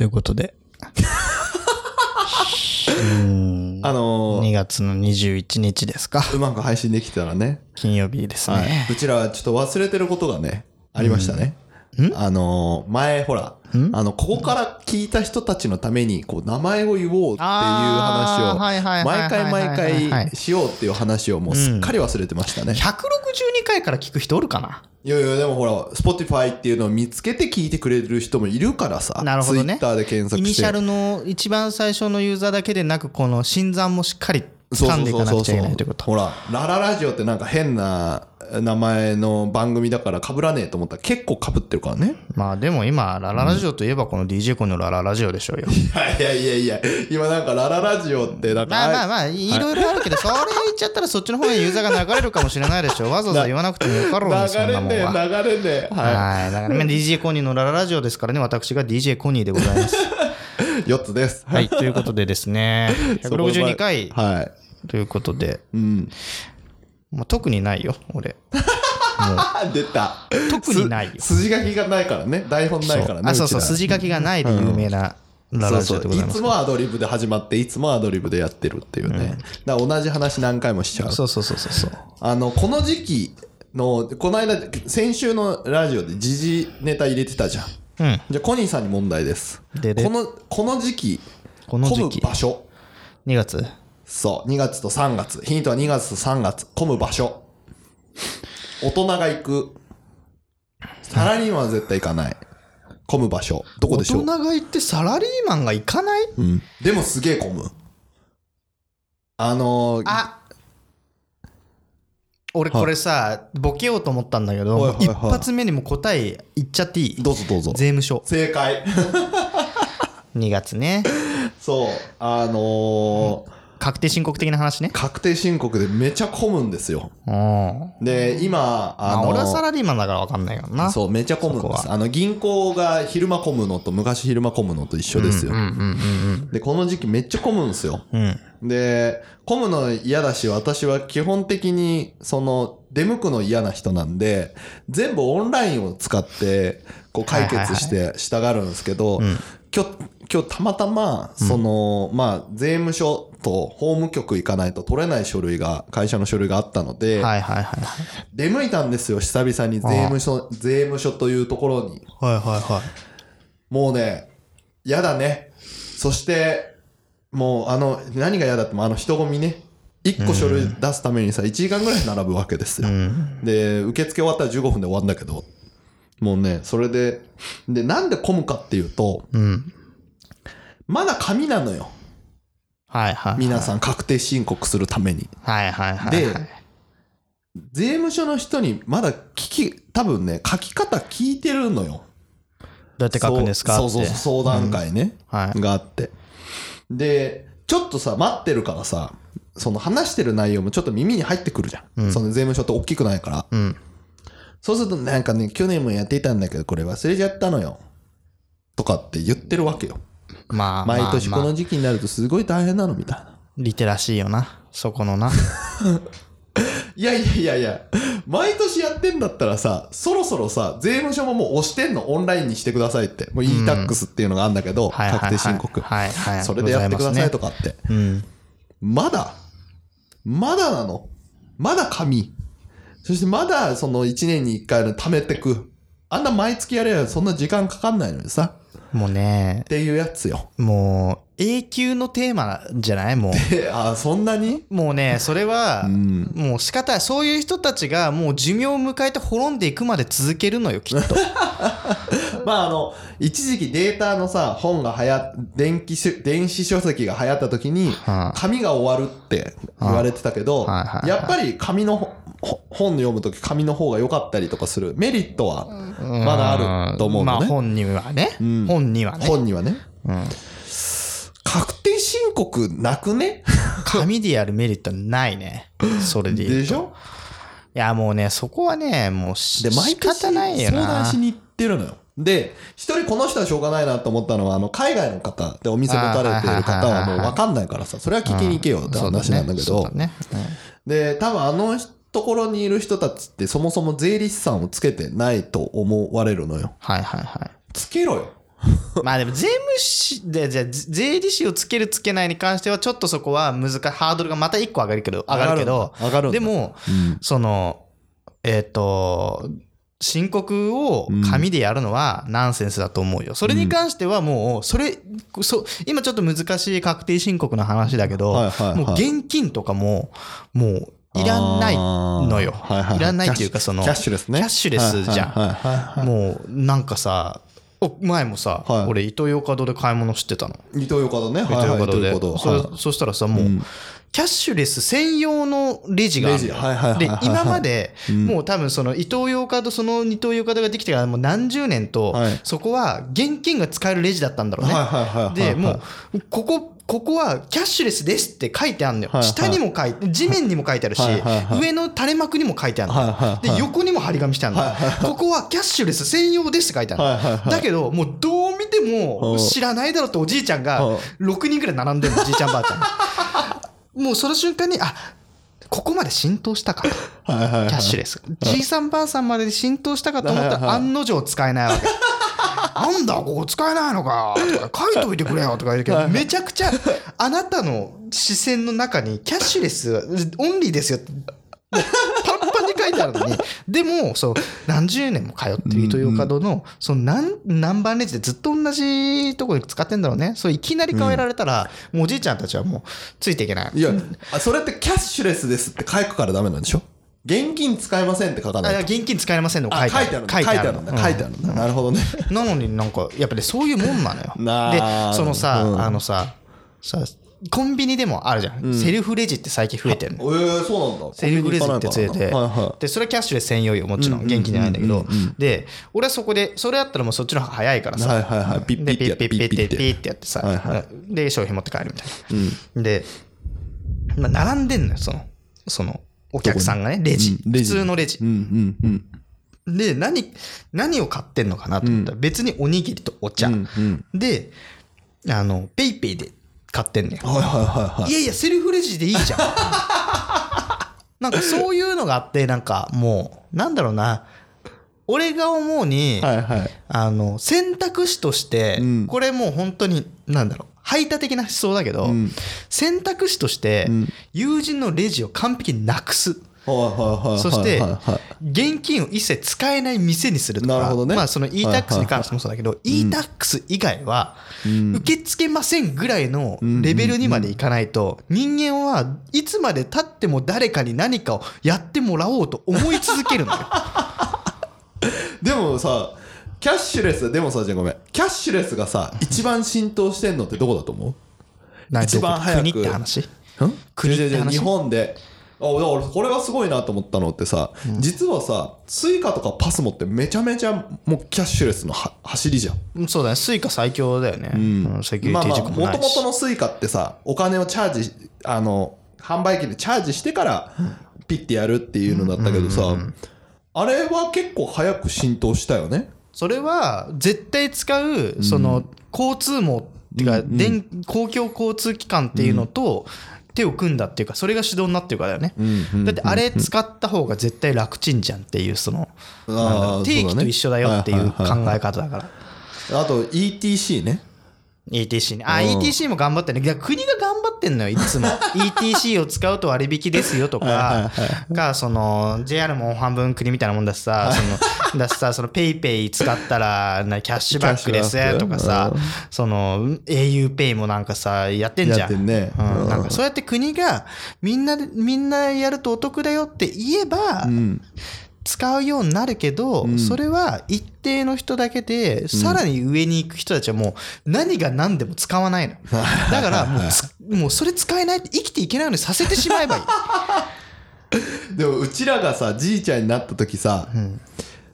ということで。う んあのー2月の21日ですか。うまく配信できたらね。金曜日ですはいね。。うちらはちょっと忘れてることがね、ありましたね。あのー、前ほら、あの、ここから聞いた人たちのために、こう、名前を言おうっていう話を、あーはいはいはいはい毎回毎はいはい回しようっていう話をもうすっかり忘れてましたね。162回から聞く人おるかな？いやいや、でもほら、Spotify っていうのを見つけて聞いてくれる人もいるからさ。なるほどね Twitter で検索して。イニシャルの一番最初のユーザーだけでなく、この新参もしっかり掴んでいかなくちゃいけないということ。ほら、ラララジオってなんか変な名前の番組だから被らねえと思ったら結構被ってるからね。まあでも今、ラララジオといえばこの DJ コンのラララジオでしょうよ。いやいやいや、今なんかラララジオってなんか、まあまあまあ、いろいろあるけど、それ言っちゃったらそっちの方にユーザーが流れるかもしれないでしょ。わざわざ言わなくてもよかろうに、そん流れねなもんは。え、流れねえ。ははい。だから、ね、DJ コニーのラララジオですからね、私が DJ コニーでございます。い。4つです。はい。ということでですね、162回はい。ということで、うん。まあ、特にないよ、俺。あ、出た。特にないよ。す筋書きがないからね。台本ないからね。あ、そうそう、筋書きがないで有名なララジそうそうオでございます。いつもアドリブで始まって、いつもアドリブでやってるっていうね。だから同じ話何回もしちゃう。そうそうそうそうそう。あの、この時期の、この間、先週のラジオで時事ネタ入れてたじゃん。うん。じゃあ、コニーさんに問題です。ででこの、この時期、この時期混む場所。2月そう、2月と3月。ヒントは2月と3月。混む場所。大人が行く。サラリーマンは絶対行かない。混む場所。どこでしょう？大人が行ってサラリーマンが行かない？うん。でもすげえ混む。あのー、あ俺これさ、ボケようと思ったんだけど、はいはいはい一発目にも答え言っちゃっていい？どうぞどうぞ。税務署。正解。2月ね。そう。あのー確定申告的な話ね。確定申告でめちゃ混むんですよ。うん。で、今、あのあ俺はサラリーマンだから分かんないよな。そう、めちゃ混むんです。あの、銀行が昼間混むのと昔昼間混むのと一緒ですよ。で、この時期めっちゃ混むんですよ。うんうん。で、混むの嫌だし、私は基本的に、その、出向くの嫌な人なんで、全部オンラインを使って、こう解決してしたがるんですけど、今日、今日たまたま、その、まあ、税務署と法務局行かないと取れない書類が、会社の書類があったので、はいはいはい。出向いたんですよ、久々に税務署、税務署というところに。はいはいはい。もうね、嫌だね。そして、もうあの、何が嫌だってもあの人混みね。1個書類出すためにさ、1時間ぐらい並ぶわけですよ。で、受付終わったら15分で終わるんだけど、もうね、それで、で、なんで混むかっていうと、うん。まだ紙なのよ。はいはい。皆さん確定申告するために。はいはいはい。で、税務署の人にまだ聞き、多分ね、書き方聞いてるのよ。どうやって書くんですか。そうそうそう、相談会ね。はい。があって。で、ちょっとさ、待ってるからさ、その話してる内容もちょっと耳に入ってくるじゃん。その税務署って大きくないから。うん。そうするとなんかね、去年もやってたんだけど、これ忘れちゃったのよ。とかって言ってるわけよ。まあ、毎年この時期になるとすごい大変なのみたいな。リテラシーよな。そこのな。いやいやいやいや、毎年やってんだったらさ、そろそろさ、税務署ももう押してんの、オンラインにしてくださいって。もう e-tax っていうのがあるんだけど、はいはいはい確定申告。はいはいそれでやってくださいとか。かって。うん。まだまだなの？まだ紙そしてまだその1年に1回の貯めてく。あんな毎月やればそんな時間かかんないのにさ。もうねっ、ていうやつよ。もう、永久のテーマじゃない？もう。え、あ、そんなに？もうね、それは、んもう仕方ない。そういう人たちがもう寿命を迎えて滅んでいくまで続けるのよ、きっと。まああの、一時期データのさ、本が流行電気書、電子書籍が流行った時にはあ、紙が終わるって言われてたけど、やっぱり紙の本読むとき紙の方が良かったりとかするメリットはまだあると思うのね。まあ本にはね。ん本にはね。本にはね。うん確定申告なくね？紙でやるメリットはないね。それで言うと。でしょ？いや、もうね、そこはね、もうしで、毎仕年方ないよ相談な。しに行ってるのよ。で、一人この人はしょうがないなと思ったのは、あの、海外の方でお店持たれている方はもう分かんないからさ、それは聞きに行けよって話なんだけど。で、多分あのところにいる人たちってそもそも税理士さんをつけてないと思われるのよ。はいはいはい。つけろよ。まあでも税務士で、じゃあ税理士をつけるつけないに関してはちょっとそこは難しい、ハードルがまた一個上がるけど、上がるけど、上がるでも、うんその、えっ、と、申告を紙でやるのはナンセンスだと思うよ。それに関してはもう、それ、そ今ちょっと難しい確定申告の話だけど、はいはいはいもう現金とかも、もういらないのよ。はいはいい。らないっていうか、その、キャッシュレスね。キャッシュレスじゃん。はいはいもうなんかさお前もさ、はい。俺イトーヨーカドーで買い物してたの。伊東横だね。イトはいはい。ーヨーカドーで、そしたらさもう、キャッシュレス専用のレジがあるので今まで、もう多分そのイトーヨーカドーそのイトーヨーカドーができてからもう何十年と、はい。そこは現金が使えるレジだったんだろうね。でもうここここはキャッシュレスですって書いてあるのよ、はいはい。下にも書いて地面にも書いてあるし、はいはいはい上の垂れ幕にも書いてあるの、はいはいはいで横にも張り紙してあるの、ここはキャッシュレス専用ですって書いてあるの、はいはいはい。だけどもうどう見ても知らないだろうっておじいちゃんがうん。6人ぐらい並んでるのおじいちゃんばあちゃんもうその瞬間にあここまで浸透したかと。キャッシュレス。じいさんばあさんまで浸透したかと思ったら案の定使えないわけ。なんだここ使えないのか。とか書いといてくれよとか言うけどめちゃくちゃあなたの視線の中にキャッシュレスオンリーですよ書いてあるのに。でもそう何十年も通ってるイトーヨーカドーのその何何番レジでずっと同じところに使ってんだろうね。そういきなり変えられたら、もうおじいちゃんたちはもうついていけない。いや、あそれってキャッシュレスですって書くからダメなんでしょ？現金使えませんって書かあない現金使えませんの書あいてある書いてある。んだ。書いてあるんだ。書いてあるんだ。なるほどね。なのになんかやっぱりそういうもんなのよ。なであそのさ、うん。あのささコンビニでもあるじゃん、セルフレジって最近増えてるの。ええ、そうなんだ。セルフレジってついて、はいはでそれはキャッシュレス専用よもちろん。現金じゃないんだけど、で俺はそこでそれやったらもうそっちの方が早いからい。さ、はいはいはい。ピッピでッピッピッピッピッって。やってさ、はいはで商品持って帰るみたいな。で、まあ、並んでんのよそのそのお客さんがねレジ,、普通のレジ。う。んうんうん。で何何を買ってんのかなと思ったら、別におにぎりとお茶、うんうん。で、あの、ペイペイで買ってんねん。はいはいはいはい。いやいや、セルフレジでいいじゃん。なんかそういうのがあって、なんかもう、なんだろうな。俺が思うに、はいはい。あの、選択肢として、うんこれもう本当に、なんだろう。排他的な思想だけど、ん選択肢として、ん友人のレジを完璧になくす。そして現金を一切使えない店にするとか、ね。まあその e-tax に関してもそうだけど、e-tax 以外は、受け付けませんぐらいのレベルにまでいかないと、人間はいつまで経っても誰かに何かをやってもらおうと思い続けるのよ。でもさ、キャッシュレス、でもさ、じゃあごめん。キャッシュレスがさ、一番浸透してんのってどこだと思う？何一番早く。国って話？国国って話？日本で。あだからこれがすごいなと思ったのってさ、実はさ、スイカとかパスモってめちゃめちゃもうキャッシュレスのはしりじゃん。うんそうだね、スイカ最強だよね。うん、セキュリティまあまあ、もとも。とのスイカってさ、お金をチャージ、あの、販売機でチャージしてからピッてやるっていうのだったけどさ、あれは結構早く浸透したよね。それは絶対使うその交通網っていうか、電公共交通機関っていうのと手を組んだっていうかそれが主導になってるからだよね、だってあれ使った方が絶対楽ちんじゃんっていうその定期と一緒だよっていう考え方だから。あと ETC ね。ETC ねあうん。ETC も頑張ってね。国が頑張ってんのよいつも。ETC を使うと割引ですよとかがその JR も半分国みたいなもんだしさそのだしさその PayPay 使ったらなキャッシュバックですとかさその auPay もなんかさやってんじゃん。んねうんうん。なんかそうやって国がみんなでみんなやるとお得だよって言えばうん。使うようになるけど、それは一定の人だけで、さらに上に行く人たちはもう何が何でも使わないの。だからもうつ、もうそれ使えないって生きていけないようにさせてしまえばいい。でもうちらがさ、じいちゃんになった時さ、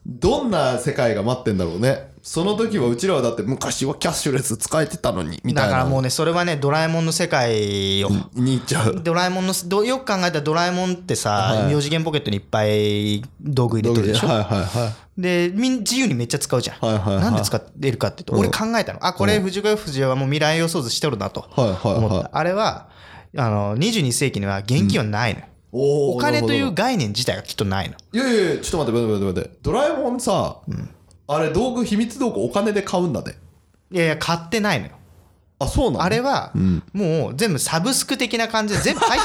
どんな世界が待ってんだろうね。その時はうちらはだって昔はキャッシュレス使えてたのに、みたいな。だからもうね、それはね、ドラえもんの世界よ。に行っちゃう。ドラえもんの、どよく考えたらドラえもんってさ、はい4次元ポケットにいっぱい道具入れてるでしょ？はいはいはで、みん自由にめっちゃ使うじゃん。はいはいはいなんで使ってるかっていうと、俺考えたの。あ、これ藤子 F 不二雄はもう未来予想図してるなとはいはいはい思った。あれは、あの、22世紀には現金はないのよ。おーお金という概念自体がきっとないの。どいやいやちょっと待って待って待って待って。ドラえもんさ、あれ道具、秘密道具お金で買うんだね。いやいや買ってないのよ。あそうなの？あれはん。もう全部サブスク的な感じで全部入っ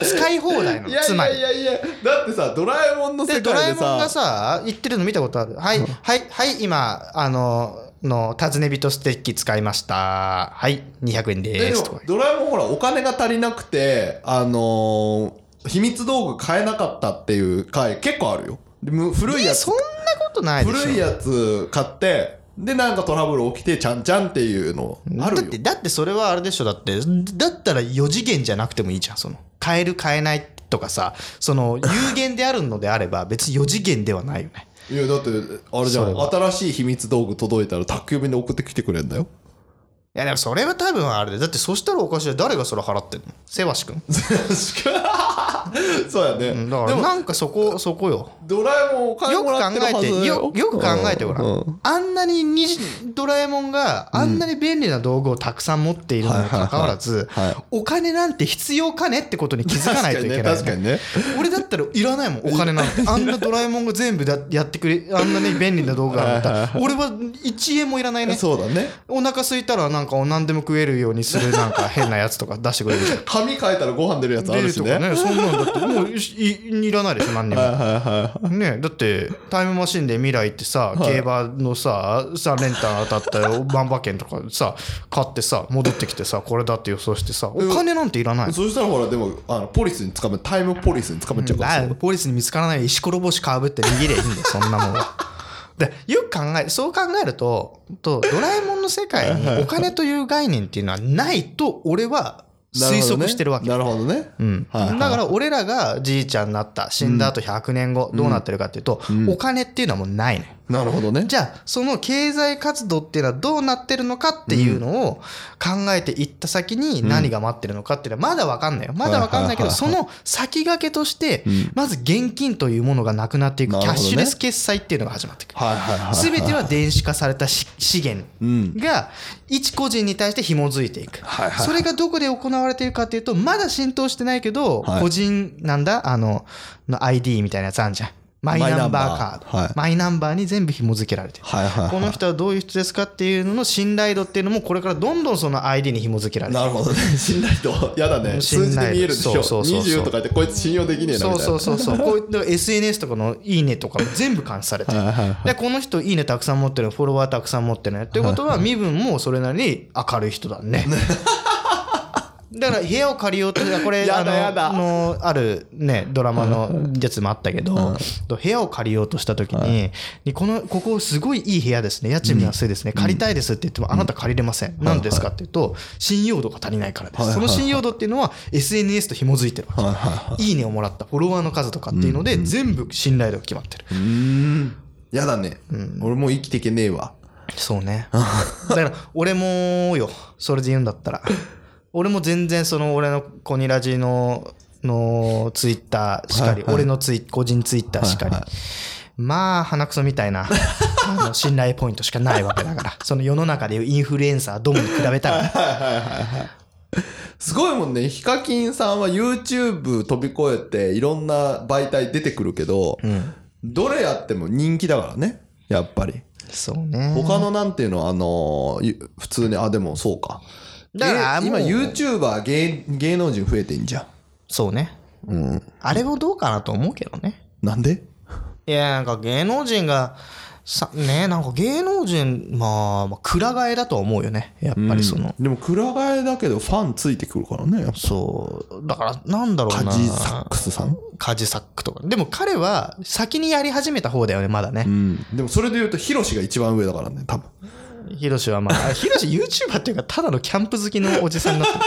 てる。使い放題なのいやいつまりやいやいやだってさドラえもんの世でドラ界でえもんがささ言ってるの見たことある？はいはいはい今あのの尋ね人ステッキ使いました。はい200円えでです。とかもドラえもんほらお金が足りなくてあのー秘密道具買えなかったっていう回結構あるよ。でむ古いやつ。えそんなことないでしょ。古いやつ買ってでなんかトラブル起きてちゃんちゃんっていうのあるよ。だってだってそれはあれでしょ。だってだったら4次元じゃなくてもいいじゃん。その買える買えないとかさその有限であるのであれば 別に4次元ではないよね。いやだってあれじゃん。新しい秘密道具届いたら宅急便で送ってきてくれんだよ。いやでもそれは多分あれでだってそしたらおかしい。誰がそれ払ってんの？せわし君 そうやね、うんだからなんかそこそこよ。ドラえもんお金よく考もらってるはずえてだよよく考えてごらん、うん。あんなににじドラえもんがあんなに便利な道具をたくさん持っているのにかかわらず、はいはいはい。お金なんて必要かねってことに気づかないといけない、確かにね俺だったらいらないもん。お金なんて。あんなドラえもんが全部だやってくれあんなに便利な道具があったら俺は1円もいらないね。そうだね。お腹空いたらなんか何でも食えるようにするなんか変なやつとか出してくれるじゃん。紙書いたらご飯出るやつあるしね。そんなのだってもういいいらないでしょ何にも。ねだってタイムマシンで未来ってさ競馬のさ3連単当たったよ万馬券とかさ買ってさ戻ってきてさこれだって予想してさお金なんていらないそしたらほらでもあのポリスに捕まタイムポリスに捕まっちゃうからあポリスに見つからない石ころぼしかぶって逃げりゃいいんだよそんなもんは。でよく考えそう考えるととドラえもんの世界にお金という概念っていうのはないと俺は推測してるわけ。な。るほどね。うん。だから俺らがじいちゃんになった死んだ後100年後どうなってるかっていうと、お金っていうのはもうないのよ。なるほどね。じゃあその経済活動っていうのはどうなってるのかっていうのを考えていった先に何が待ってるのかっていうのはまだ分かんないよ。まだ分かんないけどその先駆けとしてまず現金というものがなくなっていくキャッシュレス決済っていうのが始まっていくはいはいはい全ては電子化されたし資源が一個人に対して紐づいていく。それがどこで行われているかっていうとまだ浸透してないけどはい。個人なんだ？あのの ID みたいなやつあるじゃんマイナンバーカード。マイナンバー。はい。マイナンバーに全部紐付けられてる。はいはいはい。この人はどういう人ですかっていうのの信頼度っていうのもこれからどんどんその ID に紐付けられてなるほどね。信頼度。やだね。信頼度。数字で見えるでしょそう。そうそうそう。20とか言ってこいつ信用できねえなそうそうそうそう。こういった SNS とかのいいねとかも全部監視されてる。でこの人いいねたくさん持ってるフォロワーたくさん持ってるねっていうことは身分もそれなりに明るい人だね だから部屋を借りようと これやあだやだ。ののあるねドラマのやつもあったけど部屋を借りようとした時ににこのここすごいいい部屋ですね。家賃も安いですね。借りたいですって言ってもあなた借りれません。何ですかっていうと信用度が足りないからです。その信用度っていうのは SNS と紐づいてるわけ。はい。はい。い。いねをもらったフォロワーの数とかっていうので、全部信頼度が決まってる。うーん。やだね。俺もう生きていけねえわ。そうね。だから、俺もよ、それで言うんだったら。俺も全然、その、俺のコニラジの、のツイッターしかり、はいはい。俺のツイ個人ツイッターしかり。はいはまあ、鼻くそみたいな、あの信頼ポイントしかないわけだから。その世の中でいうインフルエンサーどもに比べたら。すごいもんね。ヒカキンさんは YouTube 飛び越えていろんな媒体出てくるけど、どれやっても人気だからね。やっぱり。そうね。他のなんていうのあのゆ普通にあでもそうかだからえ今 YouTuber 芸芸能人増えてんじゃんそうね。うんあれもどうかなと思うけどね。なんで？いや、なんか芸能人が、さ、ね、なんか芸能人、まあ、まあ、くら替えだとは思うよね。やっぱりその、でもくら替えだけどファンついてくるからねやっぱそう、だから、なんだろうカな。ジサックスさん？カジサックとか。でも彼は先にやり始めた方だよね、まだねう。んでもそれで言うとヒロシが一番上だからね多分ヒロシはまあ、ヒロシ YouTuber っていうか、ただのキャンプ好きのおじさんになってる。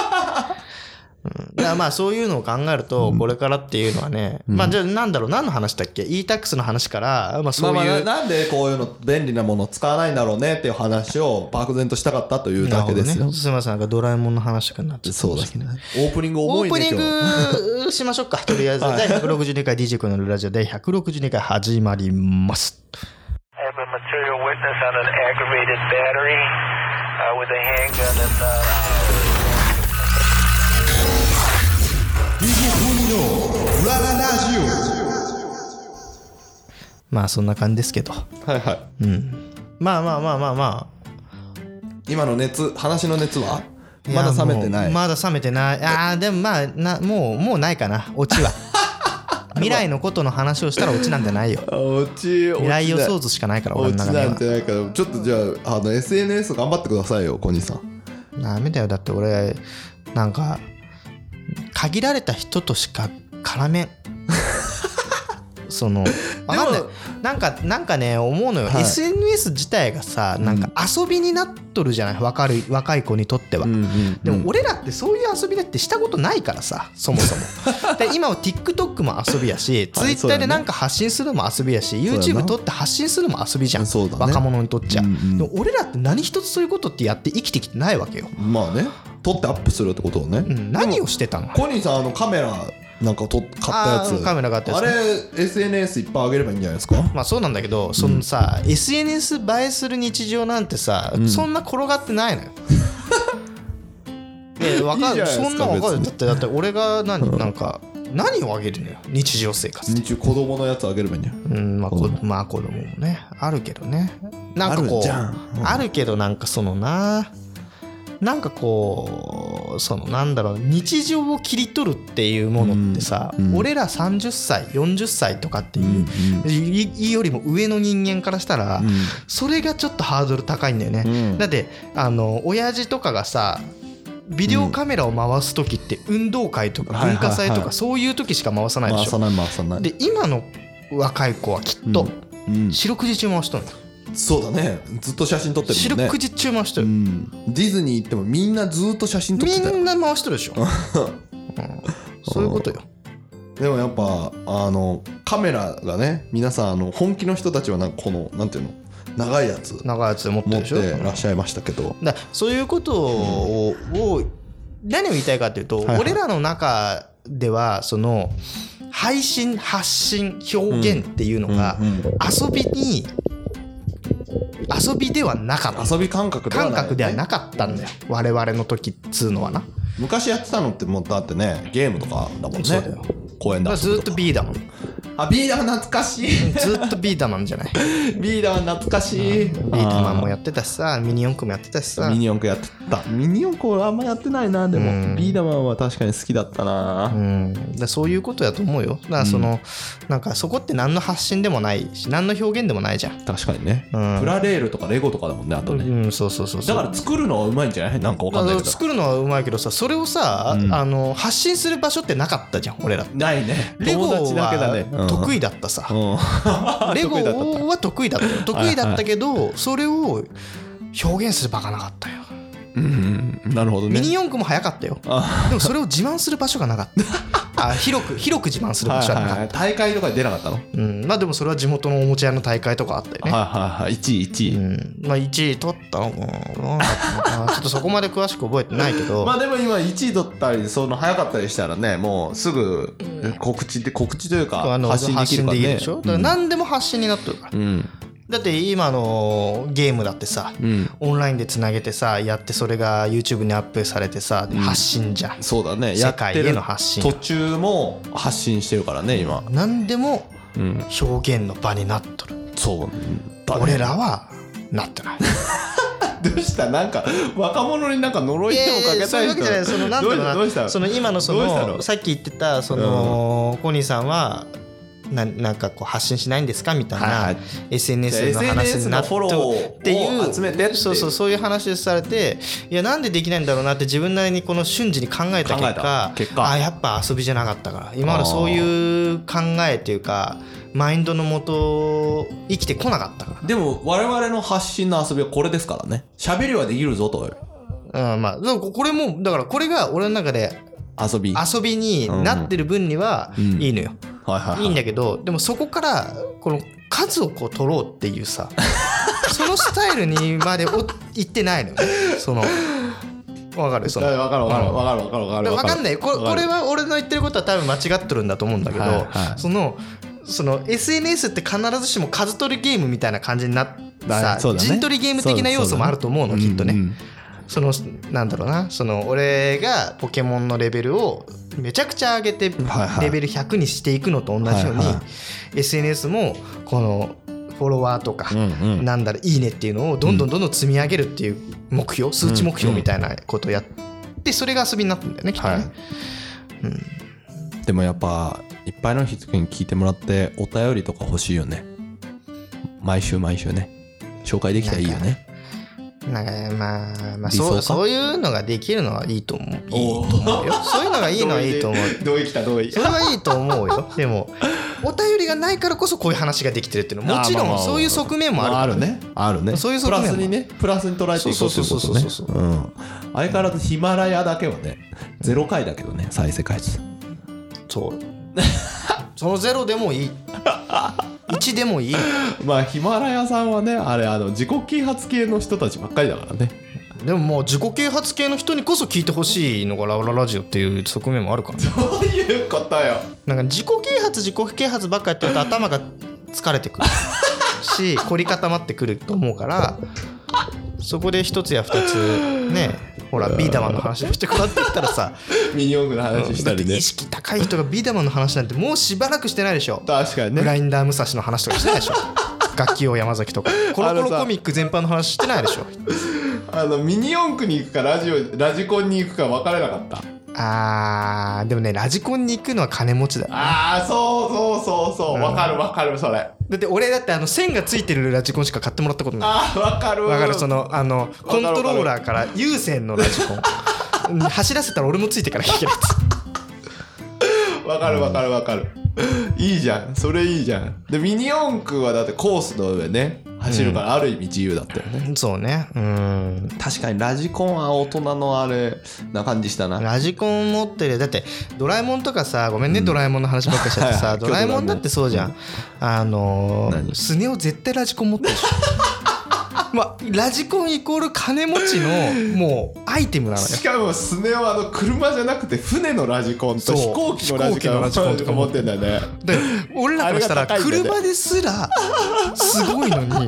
うん、だからまあそういうのを考えると、これからっていうのはね、まあじゃあなんだろう、何の話だっけ ?e-tax の話から、まあそういう、まあまあななんでこういうの便利なものを使わないんだろうねっていう話を漠然としたかったというだけですよ、ね。すみません、なんかドラえもんの話とかになっちゃってそうだね。オープニングオ重いねープニングしましょうか。とりあえず、第162回 DJ 君のラジオ第162回始まります。Have a material witness on an aggravated battery uh, with a handgun and uh, DJ まあそんな感じですけど。はいはいうん。まあまあまあまあまあ。今の熱話の熱は？いまやだ冷めてないまだ冷めてないあーでもまあなもうもうないかなオチは未来のことの話をしたらオチなんてないよ。あ落ち未来予想図しかないから俺の中では。なんてないからちょっとじゃああの SNS 頑張ってくださいよコニーさん。ダメだよ。だって俺なんか限られた人としか絡めんそのわかんない。なんかなんかね思うのよ、はい。SNS 自体がさなんか遊びになっとるじゃない？若い若い子にとっては、でも俺らってそういう遊びだってしたことないからさそもそも。で今は TikTok も遊びやし Twitter ね。でなんか発信するのも遊びやし YouTube 撮って発信するのも遊びじゃん、そうだね。若者にとっちゃ、うんうん。でも俺らって何一つそういうことってやって生きてきてないわけよ、まあね。撮ってアップするってことをね、うん、何をしてたの？コニーさんあのカメラなんかと買ったやつ。カメラ買ったやつあれ SNS いっぱい上げればいいんじゃないですか？まあそうなんだけどそのさ、SNS 映えする日常なんてさ、そんな転がってないのよ。えわかる？そんなわかる？だってだって俺が何なんか何をあげるのよ？日常生活。で日中子供のやつ上げればいいんじゃうんまあ、こまあ子供もねあるけどね。なんかこうあるじゃん。うんあるけどなんかそのななんかこうそのなんだろう日常を切り取るっていうものってさ、うんうん。俺ら30歳40歳とかっていう、いいよりも上の人間からしたら、それがちょっとハードル高いんだよね、うん。だってあの親父とかがさビデオカメラを回す時って運動会とか文化祭とかそういう時しか回さないでしょ、回さない回さない。で今の若い子はきっとうん。四六時中回しとるの。よそうだね。ずっと写真撮って四るもんね。六時中回しとる、うん。ディズニー行ってもみんなずっと写真撮ってたよ。みんな回しとるでしょ、うん。そういうことよ。でもやっぱあのカメラがね皆さんあの本気の人たちはなんかこのなんていうの長いやつ。長いやつ持って持っるでしょ。てらっしゃいましたけど。だそういうことを,、を何を言いたいかというと、はいはい。俺らの中ではその配信発信表現っていうのがうんうん。遊びに遊びではなかった。遊び感覚では感覚ではなかったんだよ。我々の時っつうのはな。昔やってたのってもうだってねゲームとかだもんね。公園でだずっと B だもんあビーダー懐かしい。ずっと B だマンじゃない？ビーダー懐かしい。ビーダマンもやってたしさミニ四駆もやってたしさ。ミニ四駆やってた。ミニ四駆俺あんまやってないなでも、うん。ビーダーマンは確かに好きだったな、うん、だそういうことだと思うよ。だからその、なんかそこって何の発信でもないし何の表現でもないじゃん、確かにね、うん。プラレールとかレゴとかだもんねあとね、うん、そうそうそうだから作るのはうまいんじゃない？なんかわかんないけど。作るのはうまいけどさそれをさ、うん。あの発信する場所ってなかったじゃん俺ら。ないね。レゴ友達だけだね。は得意、意だったさ、うん。レゴは得意だったよ。得意だったけど、それを表現する場がなかったようん。うんなるほどね。ミニ四駆も早かったよ。あ。でもそれを自慢する場所がなかった。あ広く広く自慢する場所はなかった、はいはい大会とかに出なかったの？うん、まあでもそれは地元のおもちゃ屋の大会とかあったよね、はいはいはい。1位1位、うん、まあ1位取ったの ちょっとそこまで詳しく覚えてないけど、まあでも今1位取ったりその早かったりしたらねもうすぐ告知で告知というか発信できるからね。でしょ？だから何でも発信になってるから、うんだって今のゲームだってさ、うん。オンラインでつなげてさやってそれが YouTube にアップされてさで発信じゃん、そうだね。世界へるの発信途中も発信してるからね今。何でもうん。表現の場になっとる、そう。だね。俺らはなってない。どうした？なんか若者になんか呪いでもかけたい人。そういうわけじゃない。そのなんだろうな。その今のそのさっき言ってたその、コニーさんはななんかこう発信しないんですかみたいな、SNS の話になっていうを集めてっていう。そうそうそういう話されていやなんでできないんだろうなって自分なりにこの瞬時に考えた結果た。結果。あやっぱ遊びじゃなかったから今までそういう考えっていうかマインドのもと生きてこなかったかでも我々の発信の遊びはこれですからね。喋りはできるぞと。ら、うん、まあこれもだからこれが俺の中で遊び。遊びになってる分にはうん。いいのよ、はいはいはい。いいんだけどでもそこからこの数をこう取ろうっていうさ そのスタイルにまでおいってないのよ。ねそのわかる？その。わかるわかるうんわかるわかるわかる。わかんない。ここれは俺の言ってることは多分間違ってるんだと思うんだけど、はいはいそのその SNS って必ずしも数取りゲームみたいな感じになってさ、ね。陣取りゲーム的な要素もあると思うのきっとね、うんうんそのなんだろうな。その俺がポケモンのレベルをめちゃくちゃ上げてレベル100にしていくのと同じように、SNS もこのフォロワーとか、うんうん。なんだろういいねっていうのをどんどんどんどん積み上げるっていう目標数値目標みたいなことをやってそれが遊びになってんだよねきっとね、はい。でもやっぱいっぱいの人に聞いてもらってお便りとか欲しいよね。毎週毎週ね。紹介できたらいいよねなんかまあ、まあ、そうそういうのができるのはいいと思う。いいと思うよ。そういうのがいいのはいいと思う。同意来た同意それはいいと思うよ。でもお便りがないからこそこういう話ができてるっていうのはもちろんそういう側面もあるあるね。あるね。そういう側面も。プラスにねプラスに捉えていこうっていうことそうそうそうそうねうん。相変わらずヒマラヤだけはね0回だけどね再生回数。そう。そのゼロでもいい 1でもいい。まあヒマラヤさんはねあれあの自己啓発系の人たちばっかりだからね。でももう自己啓発系の人にこそ聞いてほしいのがラウララジオっていう側面もあるからね。どういうことよ。なんか自己啓発自己啓発ばっかやってると頭が疲れてくるし凝り固まってくると思うからそこで一つや二つ ねほらビーダマンの話をしてくらって言ったらさ ミニ四駆の話したりね。意識高い人がビーダマンの話なんてもうしばらくしてないでしょ。確かにね。グラインダー武蔵の話とかしてないでしょ。楽器王山崎とか。コロコロコミック全般の話してないでしょ。あのミニ四駆に行くかラジオラジコンに行くか分からなかった。あーでもねラジコンに行くのは金持ちだよああそうそうそうそう。分かる分かるそれだって俺だってあの線がついてるラジコンしか買ってもらったことない。ああ分かる。わかる。そのあのコントローラーから有線のラジコン。走らせたら俺もついてから弾けるや分かる分かる分かる。いいじゃん。それいいじゃん。でミニ四駆はだってコースの上ね走るからある意味自由だったよね、つそうね。うん。確かにラジコンは大人のあれな感じしたな。ラジコン持ってる。だってドラえもんとかさごめんね、ドラえもんの話ばっかりしちゃってさ ドラえもんだってそうじゃん。あのー何？スネ夫絶対ラジコン持ってるでしょまあラジコンイコール金持ちの もうアイテムなのよ。しかもスネ夫はあの車じゃなくて船のラジコンと飛行機のラジコンとか持ってんだよね。で俺らからしたら車ですらすごいのに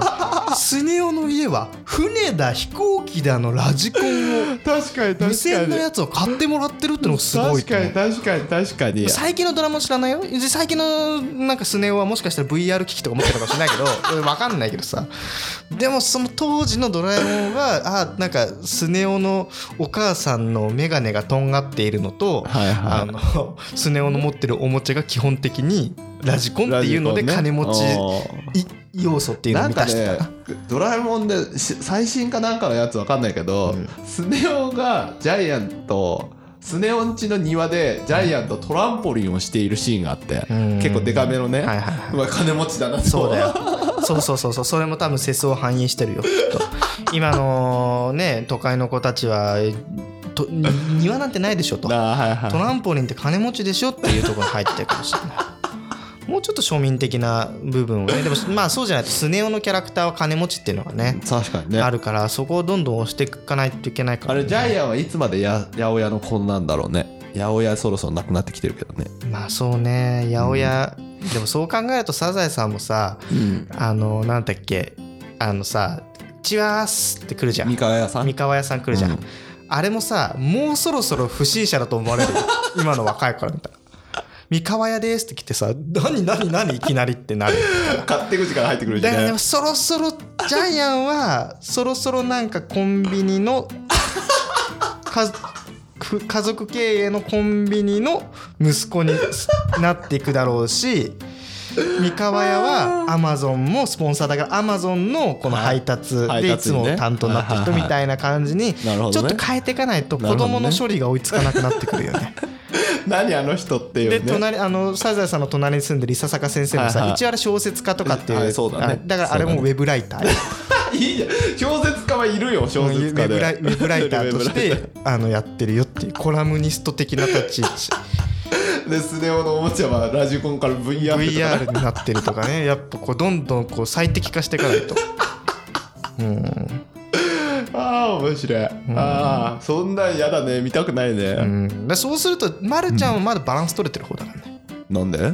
スネ夫の家は船だ飛行機だのラジコンを 確かに確かに。無線のやつを買ってもらってるってのがすごい確かに確かに確かに。最近のドラマ知らないよ？で最近のなんかスネ夫はもしかしたら VR 機器とか持ってるかもしれないけど 俺分かんないけどさ。でもその当時のドラえもんはあなんかスネ夫のお母さんの眼鏡がとんがっているのと、はいはい。あのスネ夫の持ってるおもちゃが基本的にラジコンっていうので金持ちい要素っていうのを満たしてた。ねドラえもんでし最新かなんかのやつわかんないけど、スネ夫がジャイアントスネ夫んちの庭でジャイアントトランポリンをしているシーンがあって、ん。結構デカめのね、はいはいはい。金持ちだなと。そうだよ そうそうそうそう。それも多分世相を反映してるよ。きっと。今のね都会の子たちはとに庭なんてないでしょと。あはいはい。トランポリンって金持ちでしょっていうところに入ってるかもしれないもうちょっと庶民的な部分をね。でもまあそうじゃないとスネ夫のキャラクターは金持ちっていうのがね確かにね。あるからそこをどんどん押していかないといけないから、あれジャイアンはいつまでや八百屋の子なんだろうね。八百屋そろそろなくなってきてるけどね。まあそうね。八百屋、でもそう考えるとサザエさんもさうん。あのなんだっけあのさ「チワース」って来るじゃん。三河屋さん？三河屋さん来るじゃん、うん。あれもさもうそろそろ不審者だと思われる。よ 今の若い子らみたいな「三河屋です」って来てさ「何何何いきなり」ってなる。勝手口から入ってくるしねだからでもそろそろジャイアンはそろそろなんかコンビニの かふ家族経営のコンビニの息子になっていくだろうし 三河屋はアマゾンもスポンサーだからアマゾンのこの配達はいでいつも担当になってる人みたいな感じにちょっと変えていかないと子どね供の処理が追いつかなくなってくるよね。何あの人っていうでね隣あのサザエさんの隣に住んでる伊佐坂先生もさ、一応あれ小説家とかっていう、はいそうだね。あだからあれもウェブライター、いいじゃん。小説家はいるよ小ウ説家で。ウェブライターとしてあのやってるよっていうコラムニスト的な立ち位置。でスネ夫のおもちゃはラジコンから VR VR になってるとかね。やっぱこうどんどんこう最適化していかないと。うん。ああ面白い、ああそんなんやだね。見たくないね、うん、でそうすると、ま、るちゃんはまだバランス取れてる方だからね。なんで？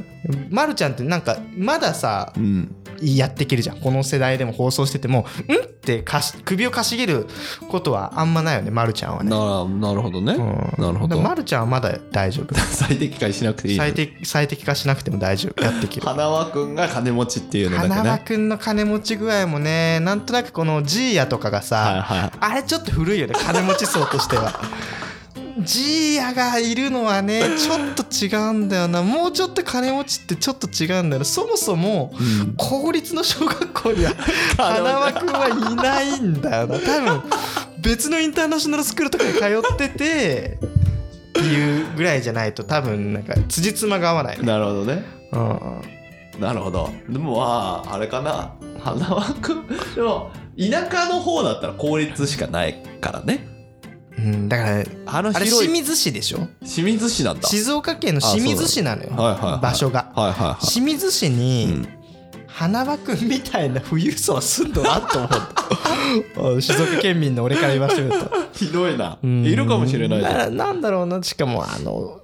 まるちゃんってなんかまださうん。やっていけるじゃん。この世代でも放送してても「ん?」ってかし首をかしげることはあんまないよねまるちゃんはね。ななるほどね、うん。なるほど。まるちゃんはまだ大丈夫。最適化しなくていいの最適最適化しなくても大丈夫。やっていける。花輪くんが金持ちっていうのだけね。花輪くんの金持ち具合もねなんとなくこのジーヤとかがさ、はいはい。あれちょっと古いよね金持ち層としては ジーヤがいるのはね ちょっと違うんだよな。もうちょっと金持ちってちょっと違うんだよな。そもそもうん。公立の小学校には花輪くんはいないんだよな。多分別のインターナショナルスクールとかに通っててっていうぐらいじゃないと多分なんか辻褄が合わないね。なるほどね。うん。なるほど。でもまああれかな。花輪くん。でも田舎の方だったら公立しかないからねうん、だからあのあれ清水市でしょ？清水市なんだ。静岡県の清水市なのよ。はいはいはい。場所が。はいはいはい。清水市うにん。花輪くんみたいな富裕層は住んどらんと思ううん静岡県民の俺から言わせると。ひどいな。うん。いるかもしれないなんだろうな。しかもあの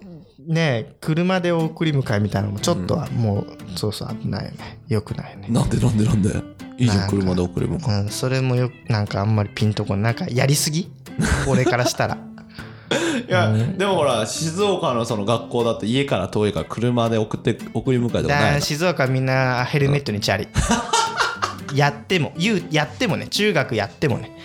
ねえ車で送り迎えみたいなのもちょっとはもう、そうそう危ないよね。よくないよね。なんでなんでなんで？いいじゃなん車で送ればうん、それもよなんかあんまりピンとこなんかやりすぎ？俺からしたら。いやでもほら静岡のその学校だと家から遠いから車で送って送り迎えとかない静岡はみんなヘルメットにチャリ。やっても言うやってもね中学やってもね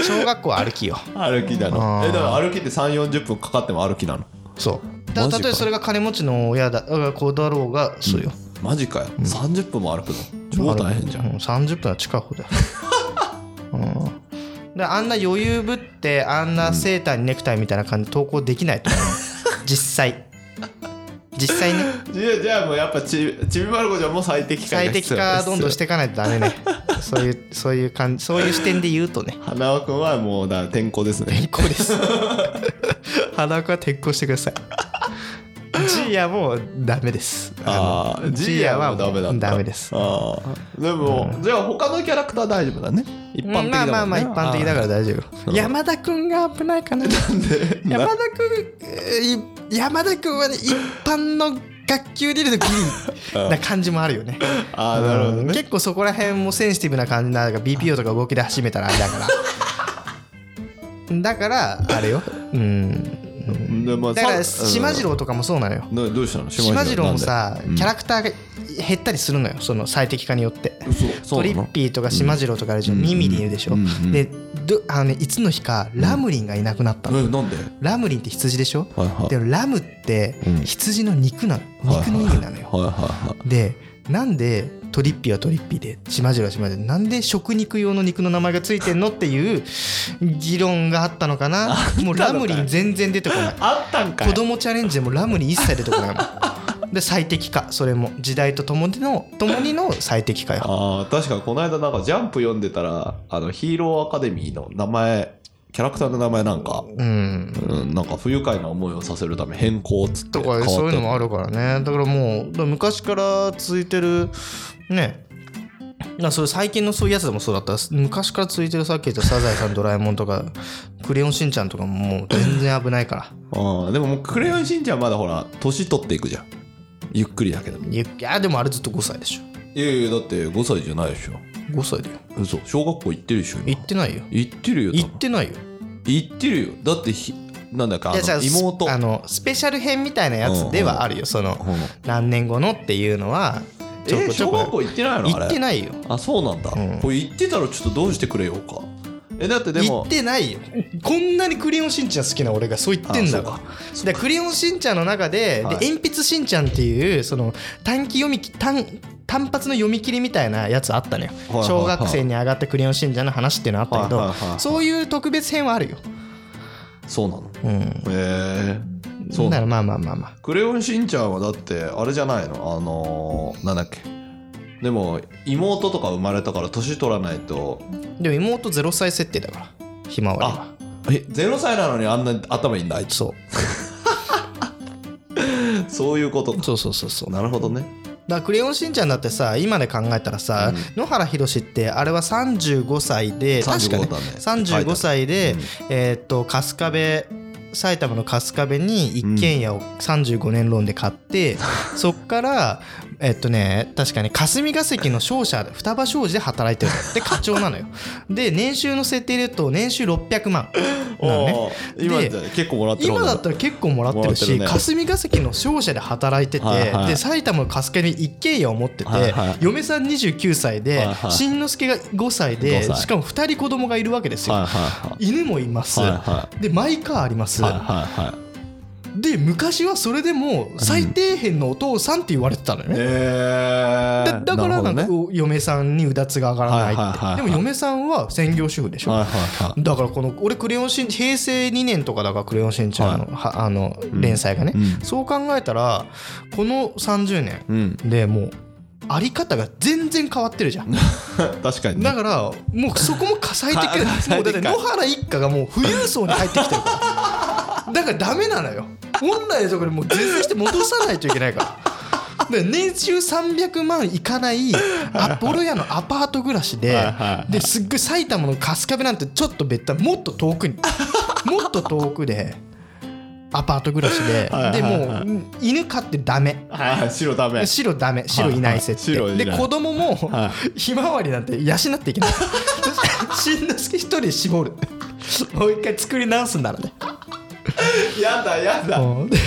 小学校は歩きよ。歩きなあのーえだから歩きって3 4 0分かかっても歩きなの？そうたとえそれが金持ちの親だあ子だろうがそうよ、マジかよ、30分も歩くの？超大変じゃん、うん、30分は近い方だよ、うん、であんな余裕ぶってあんなセーターにネクタイみたいな感じで投稿できないと思う。実際。実際ね。じゃあじゃあもうやっぱちちびまる子ちゃんも最適化が最適化どんどんしていかないとダメね。そういうそういう感じそういう視点で言うとね。花輪くんはもうだ転校ですね。転校です。花輪君は転校してくださいジーヤもダメです。ああのジーヤはダメだダメです。ああでも、じゃあ他のキャラクター大丈夫だね。一般的だね、まあまあまあ一般的だから大丈夫。山田君が危ないかな。山田君えー山田君はね一般の学級でいるとギリな感じもあるよね。ああなるほどね。うん。結構そこら辺もセンシティブな感じなんか BPO とか動き出始めたらあれだから。だからあれよ。うんでまあだからさ島次郎とかもそうなのよ。などうしたの？島次郎もさキャラクターが減ったりするのよ。その最適化によって。トリッピーとか島次郎とかあるじゃん、うん。ミミリンいるでしょ、うん。うん。でどあの、ね、いつの日かラムリンがいなくなったの、えなんで？ラムリンって羊でしょ、はいはい。でもラムってうん。羊の肉なの、肉の意味なのよ、はいはいはい。でなんでトリッピーはトリッピーで島次郎は島でなんで食肉用の肉の名前がついてんのっていう議論があったのかな？もうラムリン全然出てこない。あったんか子供チャレンジでもラムリン一切出てこないもん。で最適化。それも時代とともにのともにの最適化よ。ああ確かこの間なんかジャンプ読んでたらあのヒーローアカデミーの名前キャラクターの名前なんか、うん。うん、なんか不愉快な思いをさせるため変更っつってとかそういうのもあるるからね。だからもう昔から続いてるね。なそれ最近のそういうやつでもそうだった。昔から続いてるさっき言った「サザエさんドラえもん」とか「クレヨンしんちゃん」とかももう全然危ないから。ああでももうクレヨンしんちゃんまだほら年取っていくじゃん。ゆっくりだけどいやでもあれずっと5歳でしょいやいやだって5歳じゃないでしょ。5歳だよ。嘘。小学校行ってるでしょ今。行ってないよ。行ってるよ行ってないよ。行ってるよ。だってひなんだかあの妹。あのスペシャル編みたいなやつではあるよ。そのう。ん何年後のっていうのはちょえこちょこ。小学校行ってないの行ってないよ。あそうなんだ、うん。これ行ってたらちょっとどうしてくれようか。えだってで言もってないよ。こんなにクレヨンしんちゃん好きな俺がそう言ってんだ。あわそうでクレヨンしんちゃんの中で,、はい。で鉛筆しんちゃんっていうその短期読み単単発の読み切りみたいなやつあったのよ、小学生に上がったクレヨンしんちゃんの話っていうのあったけど、そういう特別編はあるよ、そうなの？うん、へえそうなの？まあまあまあまあ。クレヨンしんちゃんはだってあれじゃないの？あのー、なんだっけ？でも妹とか生まれたから年取らないと。でも妹0歳設定だからひまわりは。え0歳なのにあんな頭いいんだあいつ。そう。そういうことか。そうそうそうそう。なるほどねだクレヨンしんちゃんだってさ今で考えたらさ、野原ひろしってあれは35歳で確かね35だね。35歳で、えーっと春日部埼玉の春日部に一軒家を35年ローンで買って、そっからえっとね確かに霞が関の商社双葉商事で働いてるの。で課長なのよ。で年収の設定で言うと年収600万。なのね。今でじゃ結構もらってる今だったら結構もらってるしね。霞が関の商社で働いてて、はいはい。で埼玉の春日部に一軒家を持ってて、はいはい。嫁さん29歳で、はいはい。新之助が5歳で5歳。しかも2人子供がいるわけですよ、はいは犬もいます、はいはでマイカーあります、いはいはいはいで昔はそれでも最底辺のお父さんって言われてたのよね、えー。だだからなんかるほこう嫁さんにうだつが上がらないって、はいはいでも嫁さんは専業主婦でしょ、はいだからこの俺クレヨンしん平成2年とかだからクレヨンしんちゃんの,、はあの連載がね、うん。そう考えたらこの30年うん。でもうあり方が全然変わってるじゃん。確かにね。だからもうそこも火災的か 火災もうだって的か野原一家がもう富裕層に入ってきてるからだからダメなのよ。本来のところにもう全然して戻さないといけないから。で年収300万いかないアポロ屋のアパート暮らしでですっごい埼玉の春日部なんてちょっと別端もっと遠くに もっと遠くでアパート暮らしででもう犬飼ってダメ。白ダメ。白ダメ。白いない設定で子供もはひまわりなんて養っていけない。しんのすけ一人で絞る。もう一回作り直すんだろうね やだやだ。うん。で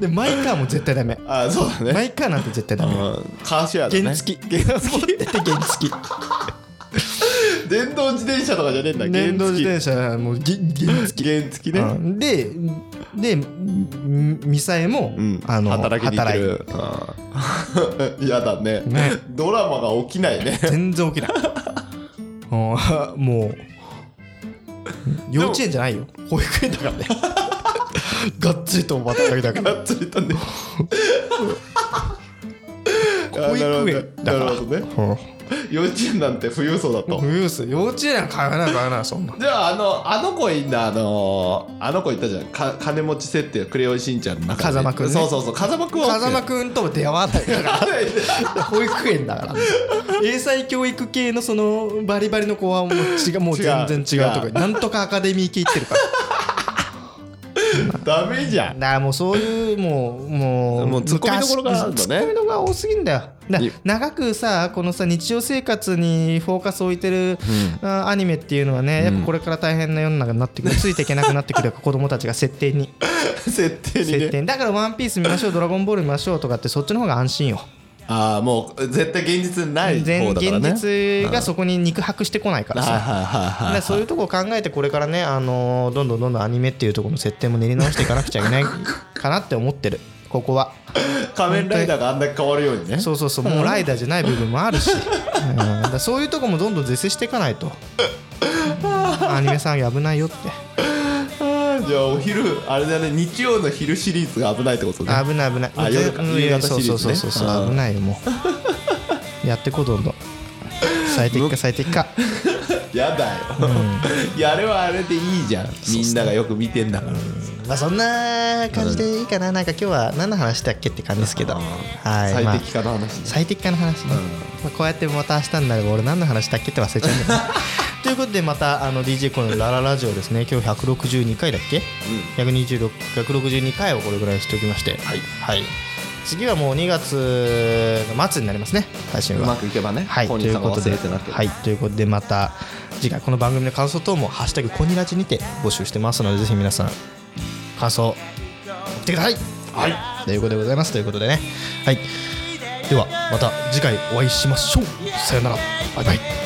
でマイカーも絶対ダメ。あそうだね。マイカーなんて絶対ダメ。うん。カーシェアだね。原付。き原付ってて原付。き電動自転車とかじゃねえんだ。電動自転車車もうぎ原付。き原付ね。うん。ででみミサエも、うん。あの働きに行る。うん。やだね。ね。ドラマが起きないね。全然起きない。うん。もう幼稚園じゃないよ。保育園だからねがっつりと働きだからがっつりとね保育園だから。なるほどね。幼稚園なんて富裕層だと。富裕層。幼稚園は買わない買わないそんな。じゃああのあの子いいんだあのあの子いたじゃん。か金持ち設定クレヨンしんちゃんの中で。風間くんね。そうそうそう。風間くん風間くんとも出会わない。から保育園だから。英才教育系のそのバリバリの子はもう違うもう全然違うとか。なんとかアカデミー系行ってるから ダメじゃん。だからもうそういうもうもうもう突っ込みどころがあるんだね。昔突っ込みどころが多すぎんだよ。だい長くさこのさ日常生活にフォーカスを置いてる、あアニメっていうのはねやっぱこれから大変な世の中になってくる。ついていけなくなってくる子供たちが設定に設定に設ね定にだから「ワンピース見ましょう「ドラゴンボール見ましょう」とかってそっちの方が安心よああもう絶対現実ない全方だからね。現実がそこに肉薄してこないからさ。はいはいはいはいだからそういうとこを考えてこれからね、あのーどんどんどんどんアニメっていうところの設定も練り直していかなくちゃいけないかなって思ってる。ここは。仮面ライダーがあんだけ変わるようにね。そうそうそう。もうライダーじゃない部分もあるし、うん、そういうとこもどんどん是正していかないと。アニメ産業危ないよってあーじゃあお昼あれだね日曜の昼シリーズが危ないってことね。危ない危ない。あ夜かうん夕方シリーズね。そうそうそうそうう。ん危ないよもう。やってこうどんどん。最適化最適化。やだよ、いやあれはあれでいいじゃん。みんながよく見てんだから、まあそんな感じでいいかな。なんか今日は何の話だっけって感じですけど、はい。最まあ適化の話ね、最適化の話ね、まあ、こうやってまた明日になれば俺何の話だっけって忘れちゃうんだよね ということでまたあの DJ コのラララジオですね。今日162回だっけ、126 162回をこれぐらいにしておきまして。はい、次はもう2月の末になりますね。配信は。うまくいけばね、はい、ということで、忘れてなければはい、ということでまた次回この番組の感想等も「ハッシュタグコニラジ」にて募集してますのでぜひ皆さん感想送ってください。はい。ということでございます。ということでね。はい。ではまた次回お会いしましょう。さよなら。バイバイ